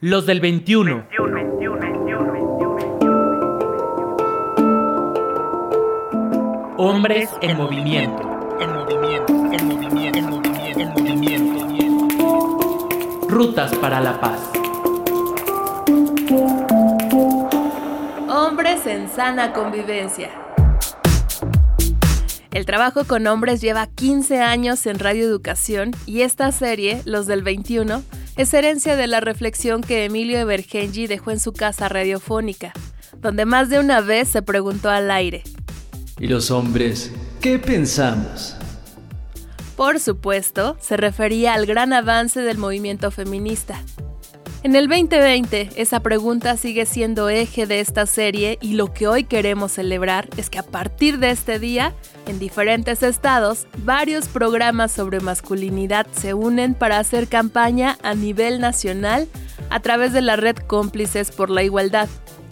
Los del 21. Hombres en movimiento. En movimiento, en movimiento, en movimiento, en movimiento. Rutas para la paz. Hombres en sana convivencia. El trabajo con hombres lleva 15 años en Radio Educación y esta serie, Los del 21, es herencia de la reflexión que Emilio Evergenji dejó en su casa radiofónica, donde más de una vez se preguntó al aire. ¿Y los hombres qué pensamos? Por supuesto, se refería al gran avance del movimiento feminista. En el 2020, esa pregunta sigue siendo eje de esta serie y lo que hoy queremos celebrar es que a partir de este día, en diferentes estados, varios programas sobre masculinidad se unen para hacer campaña a nivel nacional a través de la red Cómplices por la Igualdad.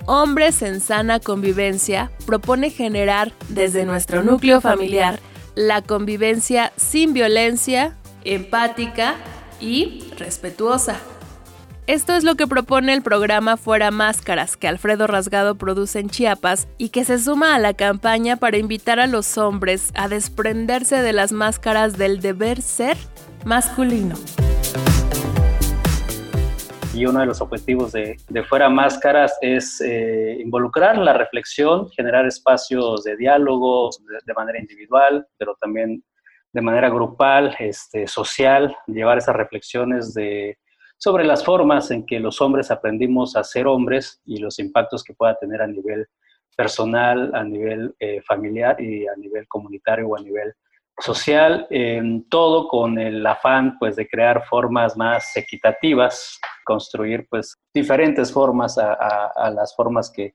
Hombres en Sana Convivencia propone generar desde nuestro núcleo familiar la convivencia sin violencia, empática y respetuosa. Esto es lo que propone el programa Fuera Máscaras que Alfredo Rasgado produce en Chiapas y que se suma a la campaña para invitar a los hombres a desprenderse de las máscaras del deber ser masculino. Y uno de los objetivos de, Fuera Máscaras es eh, involucrar la reflexión, generar espacios de diálogo de, manera individual, pero también de manera grupal, este, social, llevar esas reflexiones de sobre las formas en que los hombres aprendimos a ser hombres y los impactos que pueda tener a nivel personal, a nivel eh, familiar y a nivel comunitario o a nivel social, todo con el afán pues de crear formas más equitativas, construir pues diferentes formas a, las formas que,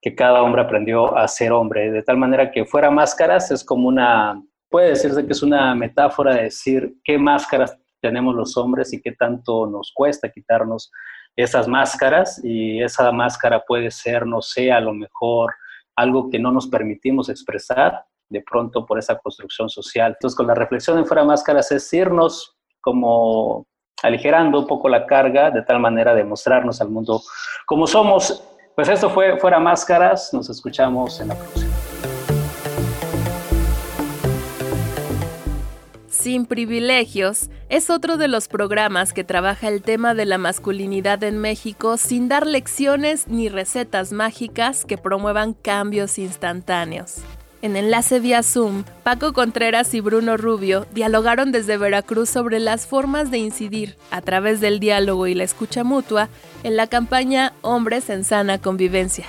que, cada hombre aprendió a ser hombre, de tal manera que fuera máscaras es como una, puede decirse que es una metáfora de decir qué máscaras tenemos los hombres y qué tanto nos cuesta quitarnos esas máscaras y esa máscara puede ser, no sé, a lo mejor algo que no nos permitimos expresar de pronto por esa construcción social. Entonces, con la reflexión en fuera máscaras es irnos como aligerando un poco la carga de tal manera de mostrarnos al mundo como somos. Pues esto fue Fuera Máscaras, nos escuchamos en la próxima. Sin privilegios es otro de los programas que trabaja el tema de la masculinidad en México sin dar lecciones ni recetas mágicas que promuevan cambios instantáneos. En enlace vía Zoom, Paco Contreras y Bruno Rubio dialogaron desde Veracruz sobre las formas de incidir, a través del diálogo y la escucha mutua, en la campaña Hombres en Sana Convivencia.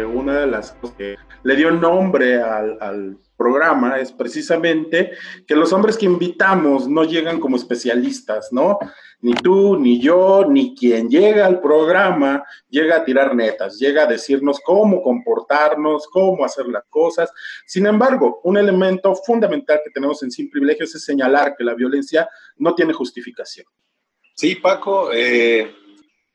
Una de las cosas que le dio nombre al programa es precisamente que los hombres que invitamos no llegan como especialistas, ¿no? Ni tú, ni yo, ni quien llega al programa llega a tirar netas, llega a decirnos cómo comportarnos, cómo hacer las cosas. Sin embargo, un elemento fundamental que tenemos en Sin Privilegios es señalar que la violencia no tiene justificación. Sí, Paco, eh,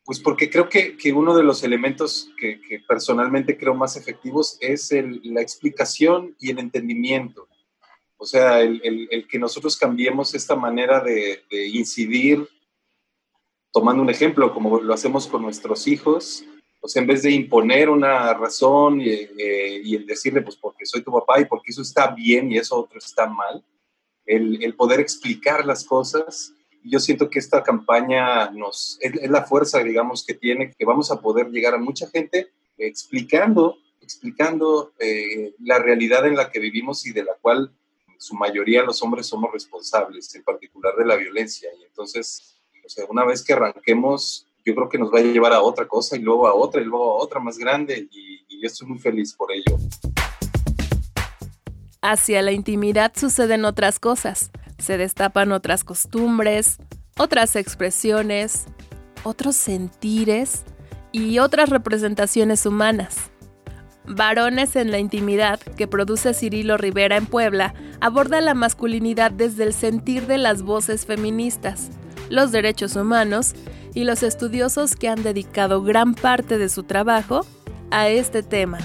pues porque creo que, que, uno de los elementos que, personalmente creo más efectivos es la explicación y el entendimiento. O sea, el, el, que nosotros cambiemos esta manera de, incidir, tomando un ejemplo, como lo hacemos con nuestros hijos, sea, en vez de imponer una razón y, eh, y el decirle, pues porque soy tu papá y porque eso está bien y eso otro está mal, el poder explicar las cosas yo siento que esta campaña nos, es, la fuerza, digamos, que tiene, que vamos a poder llegar a mucha gente explicando, explicando eh, la realidad en la que vivimos y de la cual su mayoría los hombres somos responsables, en particular de la violencia. Y entonces, o sea, una vez que arranquemos, yo creo que nos va a llevar a otra cosa y luego a otra y luego a otra más grande y, y yo estoy muy feliz por ello. Hacia la intimidad suceden otras cosas se destapan otras costumbres, otras expresiones, otros sentires y otras representaciones humanas. Varones en la intimidad, que produce Cirilo Rivera en Puebla, aborda la masculinidad desde el sentir de las voces feministas, los derechos humanos y los estudiosos que han dedicado gran parte de su trabajo a este tema.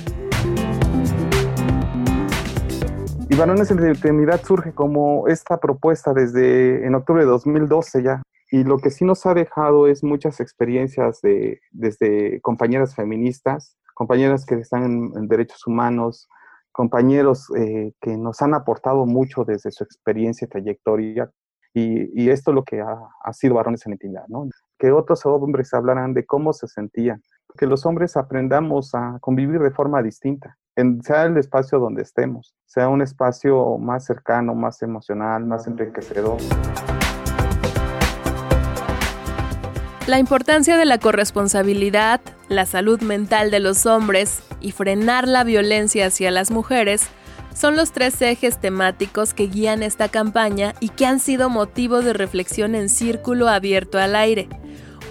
Varones en Intimidad surge como esta propuesta desde en octubre de 2012 ya. y lo que sí nos ha dejado es muchas experiencias de, desde compañeras feministas, compañeras que están en, derechos humanos, compañeros eh, que nos han aportado mucho desde su experiencia y trayectoria. Y, esto es lo que ha, sido Varones en Intimidad, ¿no? Que otros hombres hablaran de cómo se sentían, que los hombres aprendamos a convivir de forma distinta, en, sea el espacio donde estemos, sea un espacio más cercano, más emocional, más enriquecedor. La importancia de la corresponsabilidad, la salud mental de los hombres y frenar la violencia hacia las mujeres son los tres ejes temáticos que guían esta campaña y que han sido motivo de reflexión en Círculo Abierto al Aire,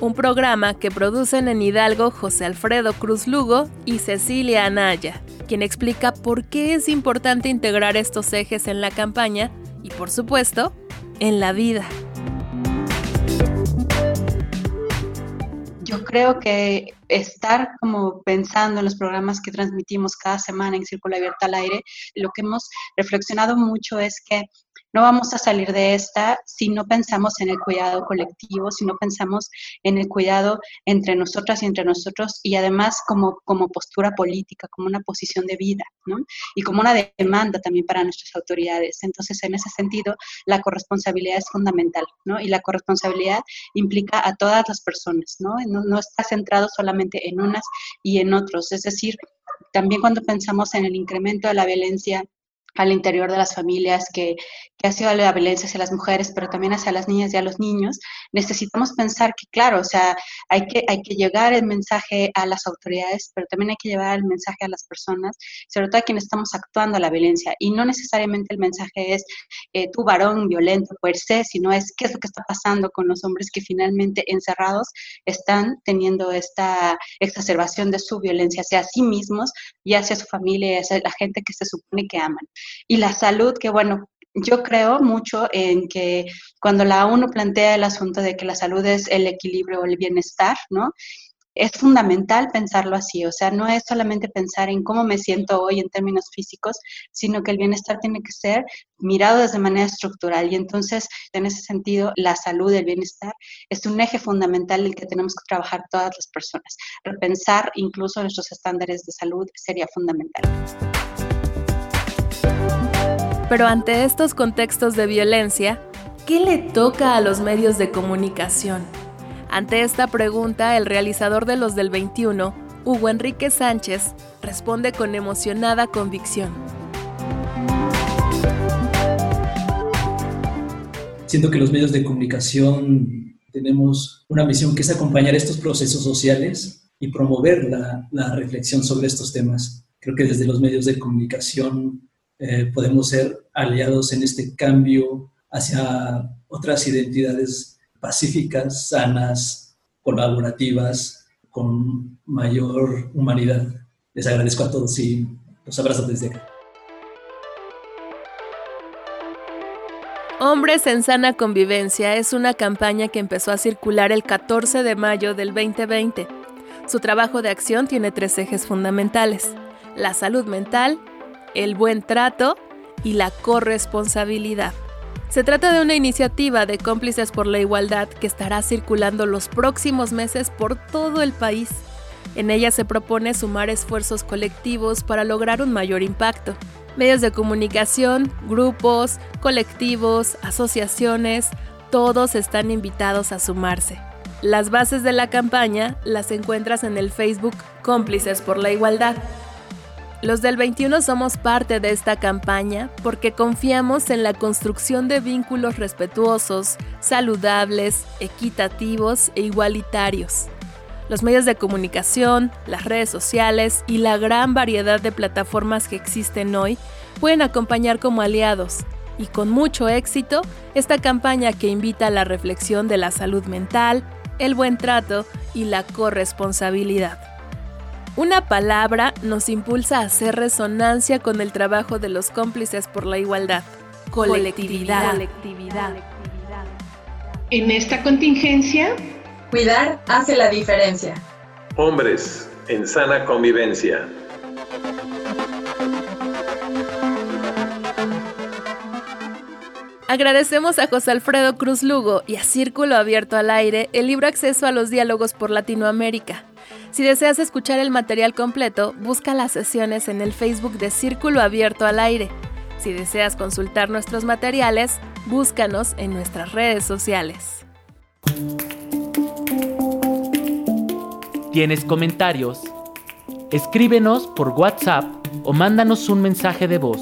un programa que producen en Hidalgo José Alfredo Cruz Lugo y Cecilia Anaya, quien explica por qué es importante integrar estos ejes en la campaña y, por supuesto, en la vida. yo creo que estar como pensando en los programas que transmitimos cada semana en Círculo Abierto al Aire, lo que hemos reflexionado mucho es que no vamos a salir de esta si no pensamos en el cuidado colectivo, si no pensamos en el cuidado entre nosotras y entre nosotros y además como, como postura política, como una posición de vida, ¿no? Y como una demanda también para nuestras autoridades. Entonces, en ese sentido, la corresponsabilidad es fundamental, ¿no? Y la corresponsabilidad implica a todas las personas, ¿no? No, no está centrado solamente en unas y en otros. Es decir, también cuando pensamos en el incremento de la violencia al interior de las familias, que, ha sido la violencia hacia las mujeres, pero también hacia las niñas y a los niños, necesitamos pensar que, claro, o sea, hay que, hay que llegar el mensaje a las autoridades, pero también hay que llevar el mensaje a las personas, sobre todo a quienes estamos actuando a la violencia. Y no necesariamente el mensaje es eh, tu varón violento per se, sino es qué es lo que está pasando con los hombres que finalmente encerrados están teniendo esta exacerbación de su violencia hacia sí mismos y hacia su familia y hacia la gente que se supone que aman. Y la salud, que bueno, yo creo mucho en que cuando la ONU plantea el asunto de que la salud es el equilibrio o el bienestar, ¿no? Es fundamental pensarlo así, o sea, no es solamente pensar en cómo me siento hoy en términos físicos, sino que el bienestar tiene que ser mirado desde manera estructural. Y entonces, en ese sentido, la salud, el bienestar, es un eje fundamental del que tenemos que trabajar todas las personas. Repensar incluso nuestros estándares de salud sería fundamental. Pero ante estos contextos de violencia, ¿qué le toca a los medios de comunicación? Ante esta pregunta, el realizador de los del 21, Hugo Enrique Sánchez, responde con emocionada convicción. Siento que los medios de comunicación tenemos una misión que es acompañar estos procesos sociales y promover la, la reflexión sobre estos temas. Creo que desde los medios de comunicación eh, podemos ser aliados en este cambio hacia otras identidades pacíficas, sanas, colaborativas, con mayor humanidad. Les agradezco a todos y los abrazo desde acá. Hombres en Sana Convivencia es una campaña que empezó a circular el 14 de mayo del 2020. Su trabajo de acción tiene tres ejes fundamentales, la salud mental, el buen trato y la corresponsabilidad. Se trata de una iniciativa de cómplices por la igualdad que estará circulando los próximos meses por todo el país. En ella se propone sumar esfuerzos colectivos para lograr un mayor impacto. Medios de comunicación, grupos, colectivos, asociaciones, todos están invitados a sumarse. Las bases de la campaña las encuentras en el Facebook Cómplices por la Igualdad. Los del 21 somos parte de esta campaña porque confiamos en la construcción de vínculos respetuosos, saludables, equitativos e igualitarios. Los medios de comunicación, las redes sociales y la gran variedad de plataformas que existen hoy pueden acompañar como aliados y con mucho éxito esta campaña que invita a la reflexión de la salud mental, el buen trato y la corresponsabilidad. Una palabra nos impulsa a hacer resonancia con el trabajo de los cómplices por la igualdad. Colectividad. En esta contingencia, cuidar hace la diferencia. Hombres en sana convivencia. Agradecemos a José Alfredo Cruz Lugo y a Círculo Abierto al Aire el libro Acceso a los Diálogos por Latinoamérica. Si deseas escuchar el material completo, busca las sesiones en el Facebook de Círculo Abierto al Aire. Si deseas consultar nuestros materiales, búscanos en nuestras redes sociales. ¿Tienes comentarios? Escríbenos por WhatsApp o mándanos un mensaje de voz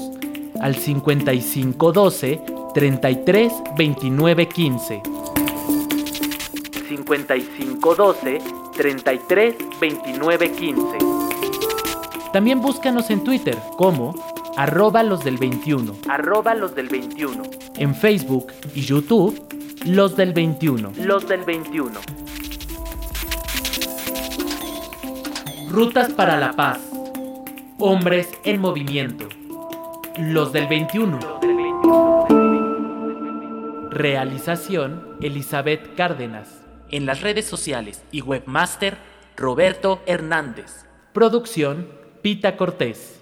al 5512 33 29 15. 5512 33 29 15. También búscanos en Twitter como arroba los del 21. Arroba los del 21. En Facebook y YouTube, los del 21. Los del 21. Rutas para la paz. Hombres en movimiento. Los del 21. Realización Elizabeth Cárdenas. En las redes sociales y webmaster Roberto Hernández. Producción Pita Cortés.